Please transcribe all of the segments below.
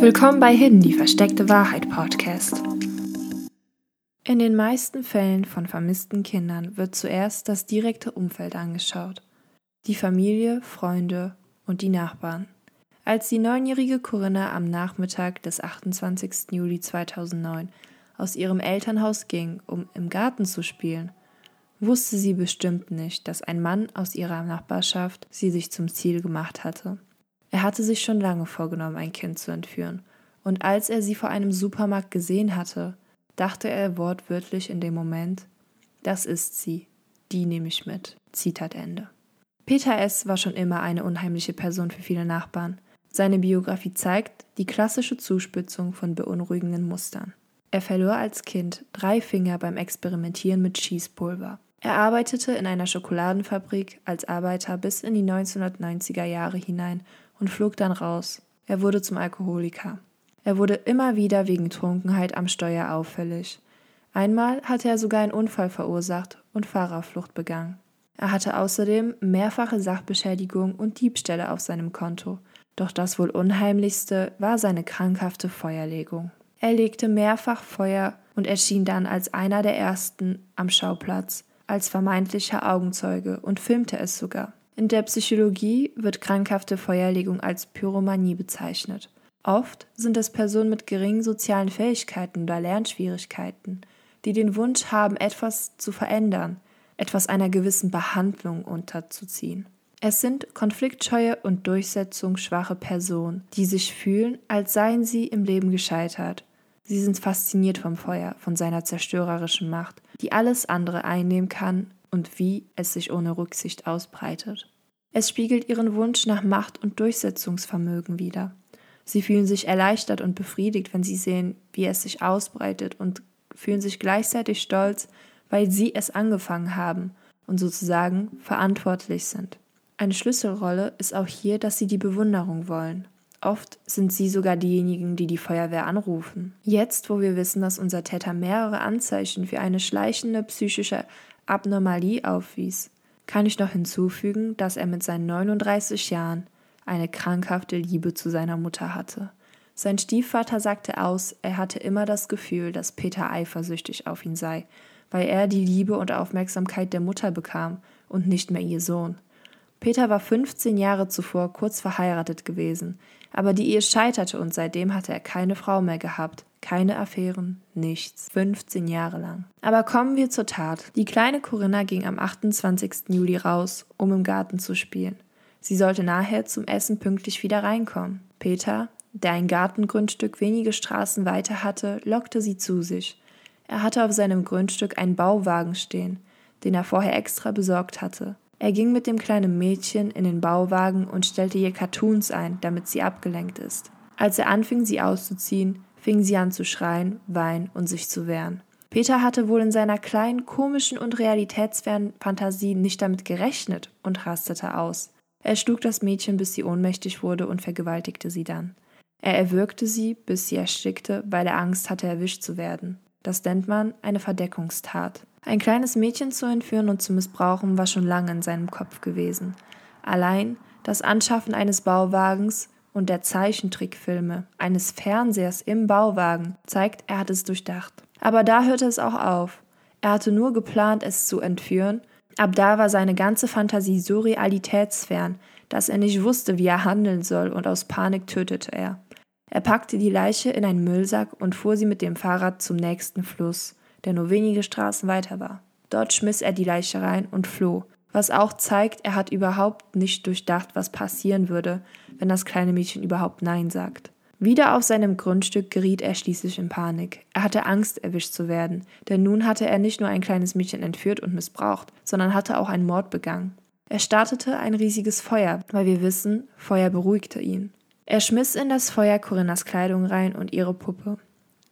Willkommen bei Hidden, die versteckte Wahrheit Podcast. In den meisten Fällen von vermissten Kindern wird zuerst das direkte Umfeld angeschaut. Die Familie, Freunde und die Nachbarn. Als die neunjährige Corinna am Nachmittag des 28. Juli 2009 aus ihrem Elternhaus ging, um im Garten zu spielen, wusste sie bestimmt nicht, dass ein Mann aus ihrer Nachbarschaft sie sich zum Ziel gemacht hatte. Er hatte sich schon lange vorgenommen, ein Kind zu entführen, und als er sie vor einem Supermarkt gesehen hatte, dachte er wortwörtlich in dem Moment, das ist sie, die nehme ich mit. Zitat Ende. Peter S. war schon immer eine unheimliche Person für viele Nachbarn. Seine Biografie zeigt die klassische Zuspitzung von beunruhigenden Mustern. Er verlor als Kind drei Finger beim Experimentieren mit Schießpulver. Er arbeitete in einer Schokoladenfabrik als Arbeiter bis in die 1990er Jahre hinein und flog dann raus. Er wurde zum Alkoholiker. Er wurde immer wieder wegen Trunkenheit am Steuer auffällig. Einmal hatte er sogar einen Unfall verursacht und Fahrerflucht begangen. Er hatte außerdem mehrfache Sachbeschädigung und Diebstähle auf seinem Konto. Doch das wohl unheimlichste war seine krankhafte Feuerlegung. Er legte mehrfach Feuer und erschien dann als einer der ersten am Schauplatz, als vermeintlicher Augenzeuge und filmte es sogar. In der Psychologie wird krankhafte Feuerlegung als Pyromanie bezeichnet. Oft sind es Personen mit geringen sozialen Fähigkeiten oder Lernschwierigkeiten, die den Wunsch haben, etwas zu verändern, etwas einer gewissen Behandlung unterzuziehen. Es sind konfliktscheue und durchsetzungsschwache Personen, die sich fühlen, als seien sie im Leben gescheitert. Sie sind fasziniert vom Feuer, von seiner zerstörerischen Macht, die alles andere einnehmen kann und wie es sich ohne Rücksicht ausbreitet. Es spiegelt ihren Wunsch nach Macht und Durchsetzungsvermögen wider. Sie fühlen sich erleichtert und befriedigt, wenn sie sehen, wie es sich ausbreitet und fühlen sich gleichzeitig stolz, weil sie es angefangen haben und sozusagen verantwortlich sind. Eine Schlüsselrolle ist auch hier, dass sie die Bewunderung wollen. Oft sind sie sogar diejenigen, die die Feuerwehr anrufen. Jetzt, wo wir wissen, dass unser Täter mehrere Anzeichen für eine schleichende psychische Abnormalie aufwies, kann ich noch hinzufügen, dass er mit seinen 39 Jahren eine krankhafte Liebe zu seiner Mutter hatte. Sein Stiefvater sagte aus, er hatte immer das Gefühl, dass Peter eifersüchtig auf ihn sei, weil er die Liebe und Aufmerksamkeit der Mutter bekam und nicht mehr ihr Sohn. Peter war 15 Jahre zuvor kurz verheiratet gewesen, aber die Ehe scheiterte und seitdem hatte er keine Frau mehr gehabt. Keine Affären, nichts. 15 Jahre lang. Aber kommen wir zur Tat. Die kleine Corinna ging am 28. Juli raus, um im Garten zu spielen. Sie sollte nachher zum Essen pünktlich wieder reinkommen. Peter, der ein Gartengrundstück wenige Straßen weiter hatte, lockte sie zu sich. Er hatte auf seinem Grundstück einen Bauwagen stehen, den er vorher extra besorgt hatte. Er ging mit dem kleinen Mädchen in den Bauwagen und stellte ihr Cartoons ein, damit sie abgelenkt ist. Als er anfing, sie auszuziehen, fing sie an zu schreien, weinen und sich zu wehren. Peter hatte wohl in seiner kleinen, komischen und realitätsfernen Fantasie nicht damit gerechnet und rastete aus. Er schlug das Mädchen, bis sie ohnmächtig wurde und vergewaltigte sie dann. Er erwürgte sie, bis sie erstickte, weil er Angst hatte, erwischt zu werden. Das nennt man eine Verdeckungstat. Ein kleines Mädchen zu entführen und zu missbrauchen war schon lange in seinem Kopf gewesen. Allein das Anschaffen eines Bauwagens und der Zeichentrickfilme, eines Fernsehers im Bauwagen, zeigt, er hat es durchdacht. Aber da hörte es auch auf. Er hatte nur geplant, es zu entführen. Ab da war seine ganze Fantasie so realitätsfern, dass er nicht wusste, wie er handeln soll, und aus Panik tötete er. Er packte die Leiche in einen Müllsack und fuhr sie mit dem Fahrrad zum nächsten Fluss, der nur wenige Straßen weiter war. Dort schmiss er die Leiche rein und floh, was auch zeigt, er hat überhaupt nicht durchdacht, was passieren würde, wenn das kleine Mädchen überhaupt Nein sagt. Wieder auf seinem Grundstück geriet er schließlich in Panik. Er hatte Angst, erwischt zu werden, denn nun hatte er nicht nur ein kleines Mädchen entführt und missbraucht, sondern hatte auch einen Mord begangen. Er startete ein riesiges Feuer, weil wir wissen, Feuer beruhigte ihn. Er schmiss in das Feuer Corinnas Kleidung rein und ihre Puppe.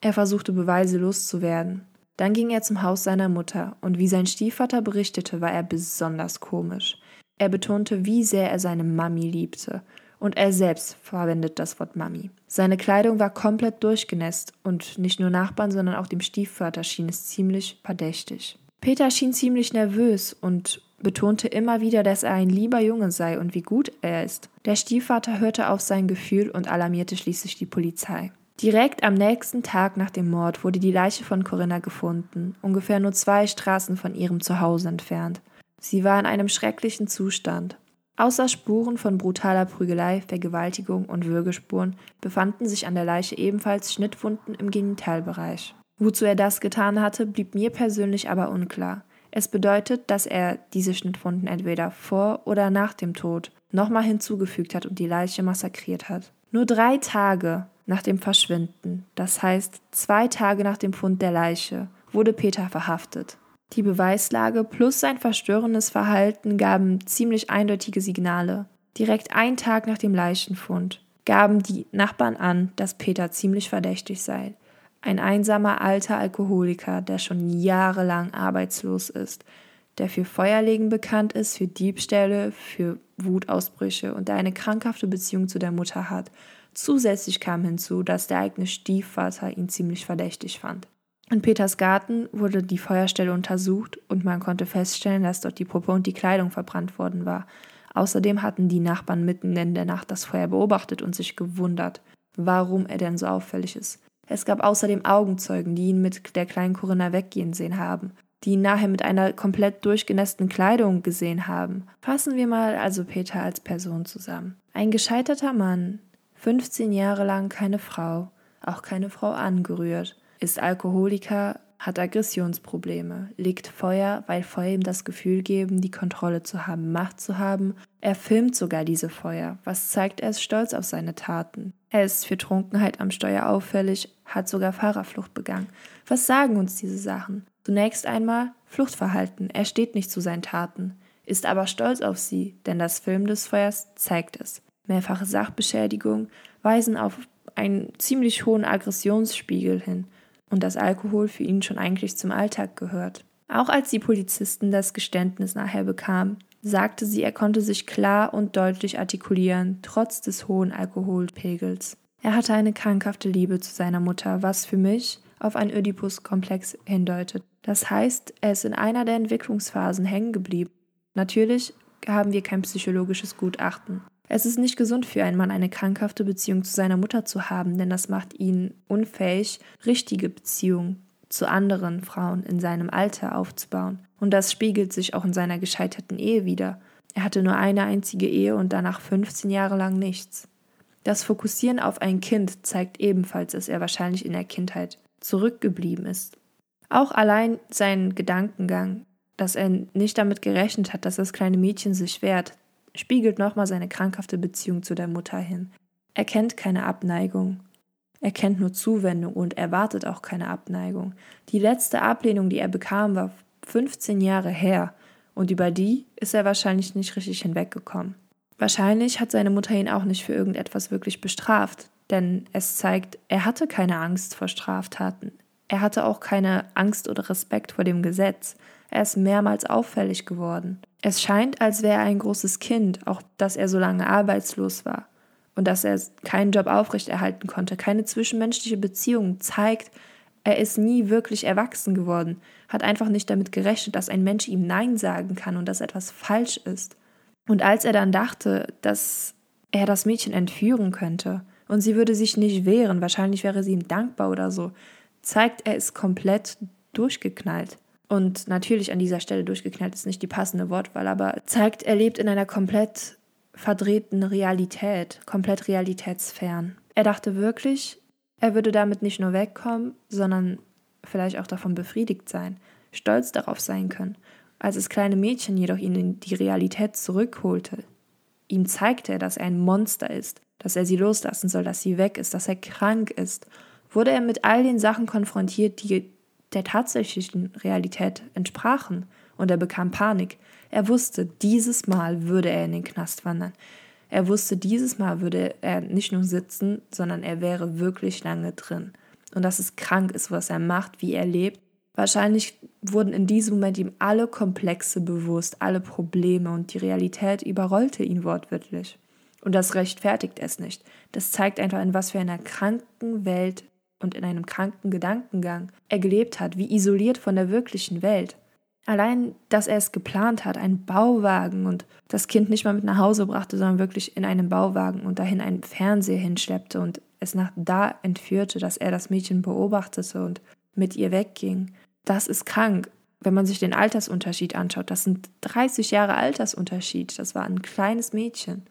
Er versuchte Beweise loszuwerden. Dann ging er zum Haus seiner Mutter, und wie sein Stiefvater berichtete, war er besonders komisch. Er betonte, wie sehr er seine Mami liebte, und er selbst verwendet das Wort Mami. Seine Kleidung war komplett durchgenässt, und nicht nur Nachbarn, sondern auch dem Stiefvater schien es ziemlich verdächtig. Peter schien ziemlich nervös und betonte immer wieder, dass er ein lieber Junge sei und wie gut er ist. Der Stiefvater hörte auf sein Gefühl und alarmierte schließlich die Polizei. Direkt am nächsten Tag nach dem Mord wurde die Leiche von Corinna gefunden, ungefähr nur zwei Straßen von ihrem Zuhause entfernt. Sie war in einem schrecklichen Zustand. Außer Spuren von brutaler Prügelei, Vergewaltigung und Würgespuren befanden sich an der Leiche ebenfalls Schnittwunden im Genitalbereich. Wozu er das getan hatte, blieb mir persönlich aber unklar. Es bedeutet, dass er diese Schnittwunden entweder vor oder nach dem Tod nochmal hinzugefügt hat und die Leiche massakriert hat. Nur drei Tage nach dem Verschwinden, das heißt zwei Tage nach dem Fund der Leiche, wurde Peter verhaftet. Die Beweislage plus sein verstörendes Verhalten gaben ziemlich eindeutige Signale. Direkt einen Tag nach dem Leichenfund gaben die Nachbarn an, dass Peter ziemlich verdächtig sei. Ein einsamer alter Alkoholiker, der schon jahrelang arbeitslos ist, der für Feuerlegen bekannt ist, für Diebstähle, für Wutausbrüche und der eine krankhafte Beziehung zu der Mutter hat Zusätzlich kam hinzu, dass der eigene Stiefvater ihn ziemlich verdächtig fand. In Peters Garten wurde die Feuerstelle untersucht und man konnte feststellen, dass dort die Puppe und die Kleidung verbrannt worden war. Außerdem hatten die Nachbarn mitten in der Nacht das Feuer beobachtet und sich gewundert, warum er denn so auffällig ist. Es gab außerdem Augenzeugen, die ihn mit der kleinen Corinna weggehen sehen haben, die ihn nachher mit einer komplett durchgenässten Kleidung gesehen haben. Fassen wir mal also Peter als Person zusammen. Ein gescheiterter Mann, 15 Jahre lang keine Frau, auch keine Frau angerührt, ist Alkoholiker, hat Aggressionsprobleme, legt Feuer, weil Feuer ihm das Gefühl geben, die Kontrolle zu haben, Macht zu haben. Er filmt sogar diese Feuer, was zeigt, er ist stolz auf seine Taten. Er ist für Trunkenheit am Steuer auffällig, hat sogar Fahrerflucht begangen. Was sagen uns diese Sachen? Zunächst einmal Fluchtverhalten. Er steht nicht zu seinen Taten, ist aber stolz auf sie, denn das Film des Feuers zeigt es mehrfache Sachbeschädigung weisen auf einen ziemlich hohen Aggressionsspiegel hin und dass Alkohol für ihn schon eigentlich zum Alltag gehört. Auch als die Polizisten das Geständnis nachher bekamen, sagte sie, er konnte sich klar und deutlich artikulieren, trotz des hohen Alkoholpegels. Er hatte eine krankhafte Liebe zu seiner Mutter, was für mich auf einen Oedipus-Komplex hindeutet. Das heißt, er ist in einer der Entwicklungsphasen hängen geblieben. Natürlich haben wir kein psychologisches Gutachten. Es ist nicht gesund für einen Mann, eine krankhafte Beziehung zu seiner Mutter zu haben, denn das macht ihn unfähig, richtige Beziehungen zu anderen Frauen in seinem Alter aufzubauen. Und das spiegelt sich auch in seiner gescheiterten Ehe wieder. Er hatte nur eine einzige Ehe und danach 15 Jahre lang nichts. Das Fokussieren auf ein Kind zeigt ebenfalls, dass er wahrscheinlich in der Kindheit zurückgeblieben ist. Auch allein sein Gedankengang, dass er nicht damit gerechnet hat, dass das kleine Mädchen sich wehrt, spiegelt nochmal seine krankhafte Beziehung zu der Mutter hin. Er kennt keine Abneigung. Er kennt nur Zuwendung und erwartet auch keine Abneigung. Die letzte Ablehnung, die er bekam, war 15 Jahre her und über die ist er wahrscheinlich nicht richtig hinweggekommen. Wahrscheinlich hat seine Mutter ihn auch nicht für irgendetwas wirklich bestraft, denn es zeigt, er hatte keine Angst vor Straftaten. Er hatte auch keine Angst oder Respekt vor dem Gesetz. Er ist mehrmals auffällig geworden. Es scheint, als wäre er ein großes Kind, auch dass er so lange arbeitslos war und dass er keinen Job aufrechterhalten konnte, keine zwischenmenschliche Beziehung zeigt, er ist nie wirklich erwachsen geworden, hat einfach nicht damit gerechnet, dass ein Mensch ihm Nein sagen kann und dass etwas falsch ist. Und als er dann dachte, dass er das Mädchen entführen könnte und sie würde sich nicht wehren, wahrscheinlich wäre sie ihm dankbar oder so, zeigt er ist komplett durchgeknallt und natürlich an dieser Stelle durchgeknallt ist nicht die passende Wortwahl, aber zeigt, er lebt in einer komplett verdrehten Realität, komplett realitätsfern. Er dachte wirklich, er würde damit nicht nur wegkommen, sondern vielleicht auch davon befriedigt sein, stolz darauf sein können. Als das kleine Mädchen jedoch ihn in die Realität zurückholte, ihm zeigte er, dass er ein Monster ist, dass er sie loslassen soll, dass sie weg ist, dass er krank ist, wurde er mit all den Sachen konfrontiert, die der tatsächlichen Realität entsprachen, und er bekam Panik. Er wusste, dieses Mal würde er in den Knast wandern. Er wusste, dieses Mal würde er nicht nur sitzen, sondern er wäre wirklich lange drin. Und dass es krank ist, was er macht, wie er lebt. Wahrscheinlich wurden in diesem Moment ihm alle Komplexe bewusst, alle Probleme und die Realität überrollte ihn wortwörtlich. Und das rechtfertigt es nicht. Das zeigt einfach, in was für einer kranken Welt und in einem kranken Gedankengang er gelebt hat, wie isoliert von der wirklichen Welt. Allein, dass er es geplant hat, einen Bauwagen und das Kind nicht mal mit nach Hause brachte, sondern wirklich in einem Bauwagen und dahin einen Fernseher hinschleppte und es nach da entführte, dass er das Mädchen beobachtete und mit ihr wegging. Das ist krank, wenn man sich den Altersunterschied anschaut. Das sind 30 Jahre Altersunterschied. Das war ein kleines Mädchen.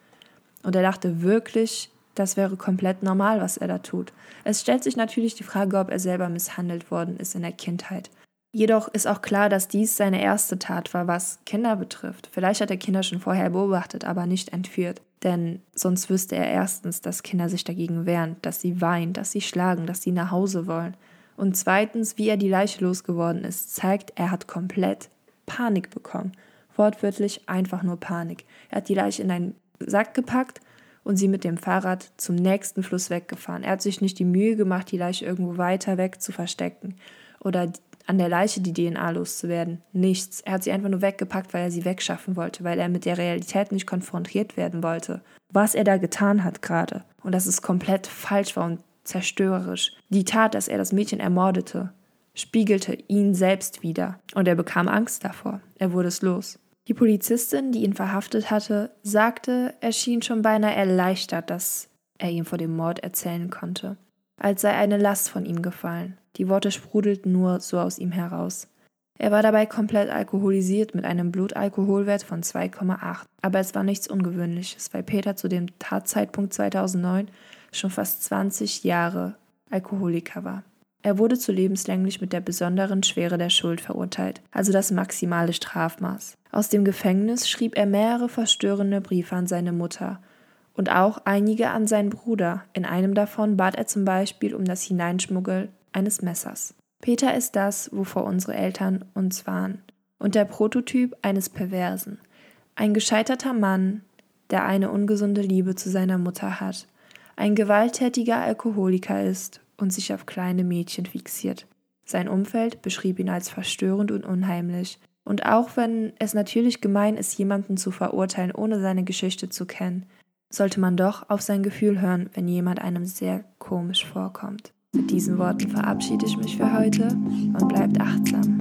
Und er dachte wirklich, das wäre komplett normal, was er da tut. Es stellt sich natürlich die Frage, ob er selber misshandelt worden ist in der Kindheit. Jedoch ist auch klar, dass dies seine erste Tat war, was Kinder betrifft. Vielleicht hat er Kinder schon vorher beobachtet, aber nicht entführt. Denn sonst wüsste er erstens, dass Kinder sich dagegen wehren, dass sie weinen, dass sie schlagen, dass sie nach Hause wollen. Und zweitens, wie er die Leiche losgeworden ist, zeigt, er hat komplett Panik bekommen. Wortwörtlich einfach nur Panik. Er hat die Leiche in einen Sack gepackt und sie mit dem Fahrrad zum nächsten Fluss weggefahren. Er hat sich nicht die Mühe gemacht, die Leiche irgendwo weiter weg zu verstecken oder an der Leiche die DNA loszuwerden. Nichts. Er hat sie einfach nur weggepackt, weil er sie wegschaffen wollte, weil er mit der Realität nicht konfrontiert werden wollte. Was er da getan hat gerade. Und dass es komplett falsch war und zerstörerisch. Die Tat, dass er das Mädchen ermordete, spiegelte ihn selbst wieder. Und er bekam Angst davor. Er wurde es los. Die Polizistin, die ihn verhaftet hatte, sagte, er schien schon beinahe erleichtert, dass er ihm vor dem Mord erzählen konnte, als sei eine Last von ihm gefallen. Die Worte sprudelten nur so aus ihm heraus. Er war dabei komplett alkoholisiert mit einem Blutalkoholwert von 2,8. Aber es war nichts Ungewöhnliches, weil Peter zu dem Tatzeitpunkt 2009 schon fast 20 Jahre Alkoholiker war. Er wurde zu lebenslänglich mit der besonderen Schwere der Schuld verurteilt, also das maximale Strafmaß. Aus dem Gefängnis schrieb er mehrere verstörende Briefe an seine Mutter und auch einige an seinen Bruder. In einem davon bat er zum Beispiel um das Hineinschmuggeln eines Messers. Peter ist das, wovor unsere Eltern uns warnen, und der Prototyp eines Perversen. Ein gescheiterter Mann, der eine ungesunde Liebe zu seiner Mutter hat, ein gewalttätiger Alkoholiker ist und sich auf kleine Mädchen fixiert. Sein Umfeld beschrieb ihn als verstörend und unheimlich. Und auch wenn es natürlich gemein ist, jemanden zu verurteilen, ohne seine Geschichte zu kennen, sollte man doch auf sein Gefühl hören, wenn jemand einem sehr komisch vorkommt. Mit diesen Worten verabschiede ich mich für heute und bleibt achtsam.